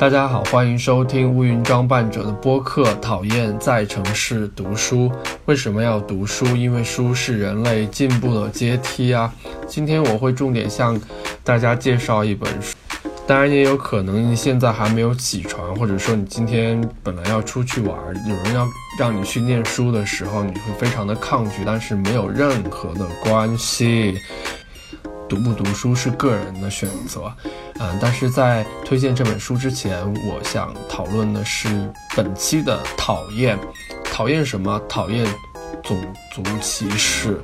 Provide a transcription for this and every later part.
大家好，欢迎收听乌云装扮者的播客。讨厌在城市读书，为什么要读书？因为书是人类进步的阶梯啊。今天我会重点向大家介绍一本书，当然也有可能你现在还没有起床，或者说你今天本来要出去玩，有人要让你去念书的时候，你会非常的抗拒，但是没有任何的关系。读不读书是个人的选择，嗯，但是在推荐这本书之前，我想讨论的是本期的讨厌，讨厌什么？讨厌种族歧视。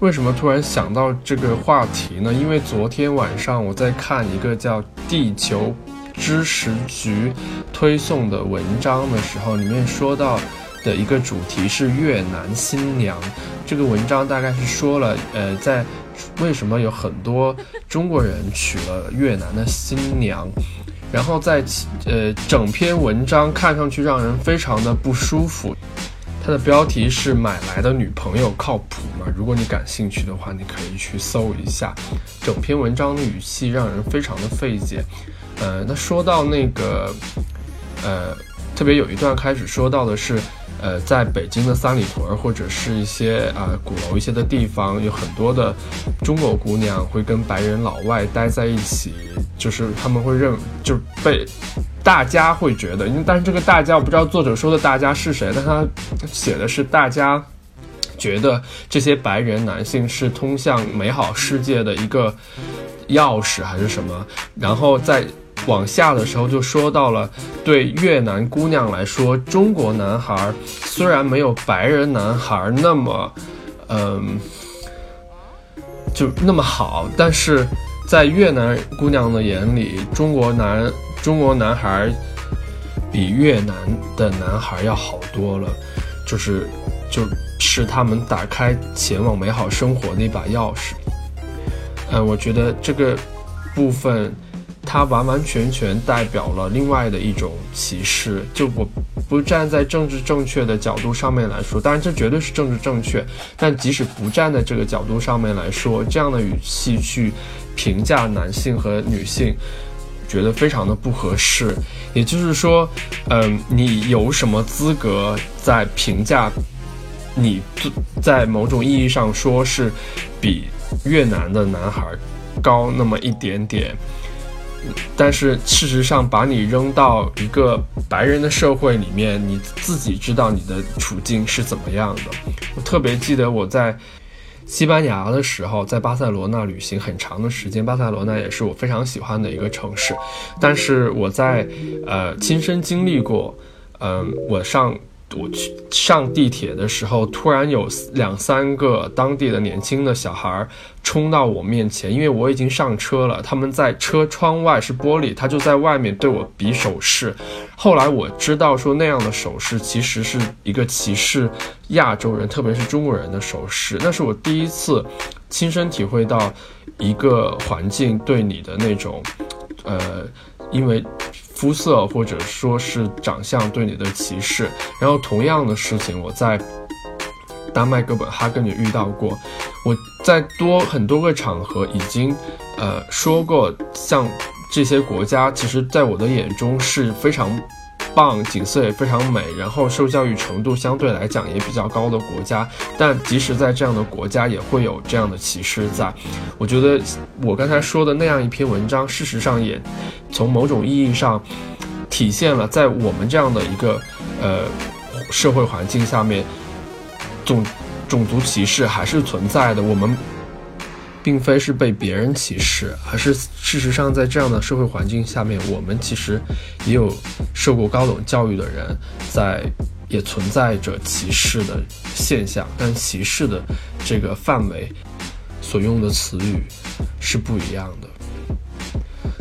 为什么突然想到这个话题呢？因为昨天晚上我在看一个叫《地球知识局》推送的文章的时候，里面说到的一个主题是越南新娘。这个文章大概是说了，呃，在。为什么有很多中国人娶了越南的新娘？然后在呃整篇文章看上去让人非常的不舒服。它的标题是“买来的女朋友靠谱吗？”如果你感兴趣的话，你可以去搜一下。整篇文章的语气让人非常的费解。呃，那说到那个，呃，特别有一段开始说到的是。呃，在北京的三里屯或者是一些啊鼓楼一些的地方，有很多的中国姑娘会跟白人老外待在一起，就是他们会认，就被大家会觉得，因为但是这个大家我不知道作者说的大家是谁，但他写的是大家觉得这些白人男性是通向美好世界的一个钥匙还是什么，然后在。往下的时候就说到了，对越南姑娘来说，中国男孩虽然没有白人男孩那么，嗯，就那么好，但是在越南姑娘的眼里，中国男中国男孩比越南的男孩要好多了，就是就是他们打开前往美好生活的一把钥匙。嗯，我觉得这个部分。它完完全全代表了另外的一种歧视。就我不站在政治正确的角度上面来说，当然这绝对是政治正确。但即使不站在这个角度上面来说，这样的语气去评价男性和女性，觉得非常的不合适。也就是说，嗯，你有什么资格在评价你在某种意义上说是比越南的男孩高那么一点点？但是事实上，把你扔到一个白人的社会里面，你自己知道你的处境是怎么样的。我特别记得我在西班牙的时候，在巴塞罗那旅行很长的时间，巴塞罗那也是我非常喜欢的一个城市。但是我在呃亲身经历过，嗯，我上。我去上地铁的时候，突然有两三个当地的年轻的小孩冲到我面前，因为我已经上车了。他们在车窗外是玻璃，他就在外面对我比手势。后来我知道说那样的手势其实是一个歧视亚洲人，特别是中国人的手势。那是我第一次亲身体会到一个环境对你的那种，呃，因为。肤色或者说是长相对你的歧视，然后同样的事情我在丹麦哥本哈根也遇到过。我在多很多个场合已经呃说过，像这些国家，其实在我的眼中是非常。棒，景色也非常美，然后受教育程度相对来讲也比较高的国家，但即使在这样的国家，也会有这样的歧视在。我觉得我刚才说的那样一篇文章，事实上也从某种意义上体现了，在我们这样的一个呃社会环境下面，种种族歧视还是存在的。我们。并非是被别人歧视，而是事实上，在这样的社会环境下面，我们其实也有受过高等教育的人，在也存在着歧视的现象，但歧视的这个范围所用的词语是不一样的。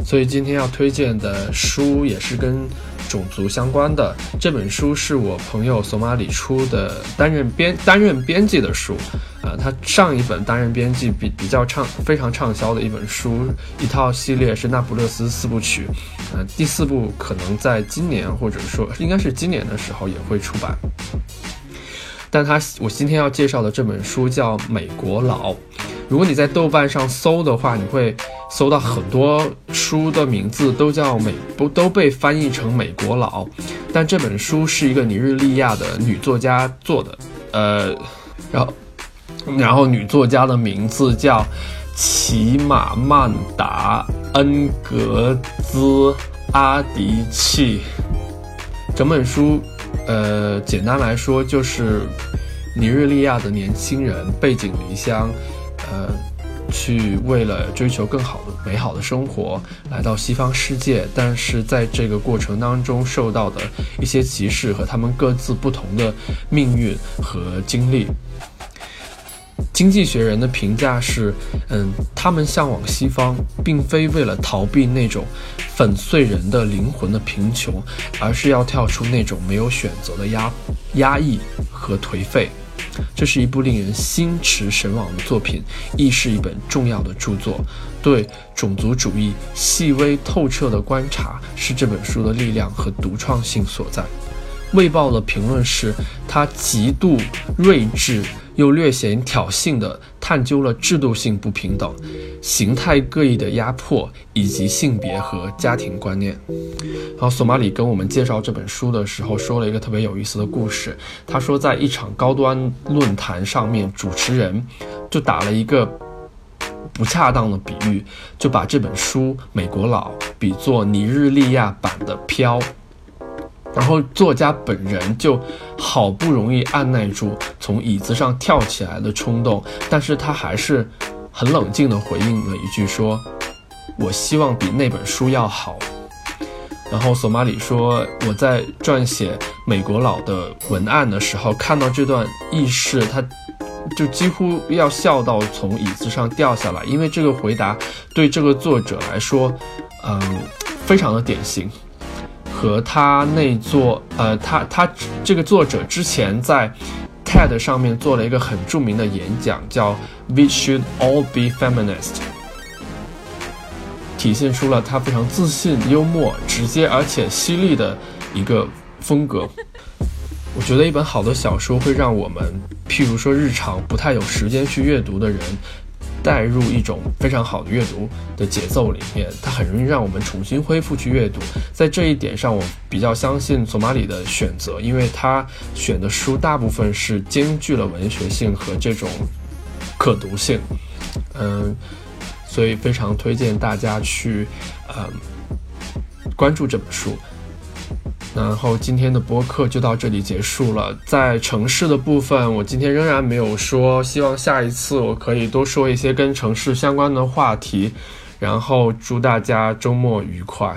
所以今天要推荐的书也是跟种族相关的。这本书是我朋友索马里出的，担任编担任编辑的书。呃，他上一本担任编辑比比较畅非常畅销的一本书，一套系列是《那不勒斯四部曲》，呃，第四部可能在今年或者说应该是今年的时候也会出版。但他我今天要介绍的这本书叫《美国佬》，如果你在豆瓣上搜的话，你会搜到很多书的名字都叫美不都被翻译成美国佬，但这本书是一个尼日利亚的女作家做的，呃，然后然后女作家的名字叫骑马曼达恩格兹阿迪契。整本书，呃，简单来说就是尼日利亚的年轻人背井离乡，呃。去为了追求更好的、美好的生活，来到西方世界，但是在这个过程当中受到的一些歧视和他们各自不同的命运和经历。经济学人的评价是：嗯，他们向往西方，并非为了逃避那种粉碎人的灵魂的贫穷，而是要跳出那种没有选择的压压抑和颓废。这是一部令人心驰神往的作品，亦是一本重要的著作。对种族主义细微透彻的观察，是这本书的力量和独创性所在。《卫报》的评论是：他极度睿智。又略显挑衅的探究了制度性不平等、形态各异的压迫以及性别和家庭观念。然后索马里跟我们介绍这本书的时候，说了一个特别有意思的故事。他说，在一场高端论坛上面，主持人就打了一个不恰当的比喻，就把这本书《美国佬》比作尼日利亚版的《飘》。然后作家本人就好不容易按耐住从椅子上跳起来的冲动，但是他还是很冷静地回应了一句说：“我希望比那本书要好。”然后索马里说：“我在撰写《美国佬》的文案的时候，看到这段轶事，他就几乎要笑到从椅子上掉下来，因为这个回答对这个作者来说，嗯，非常的典型。”和他那座，呃，他他这个作者之前在 TED 上面做了一个很著名的演讲，叫 "We should all be feminist"，体现出了他非常自信、幽默、直接而且犀利的一个风格。我觉得一本好的小说会让我们，譬如说日常不太有时间去阅读的人。带入一种非常好的阅读的节奏里面，它很容易让我们重新恢复去阅读。在这一点上，我比较相信索马里的选择，因为他选的书大部分是兼具了文学性和这种可读性。嗯，所以非常推荐大家去嗯关注这本书。然后今天的播客就到这里结束了。在城市的部分，我今天仍然没有说，希望下一次我可以多说一些跟城市相关的话题。然后祝大家周末愉快。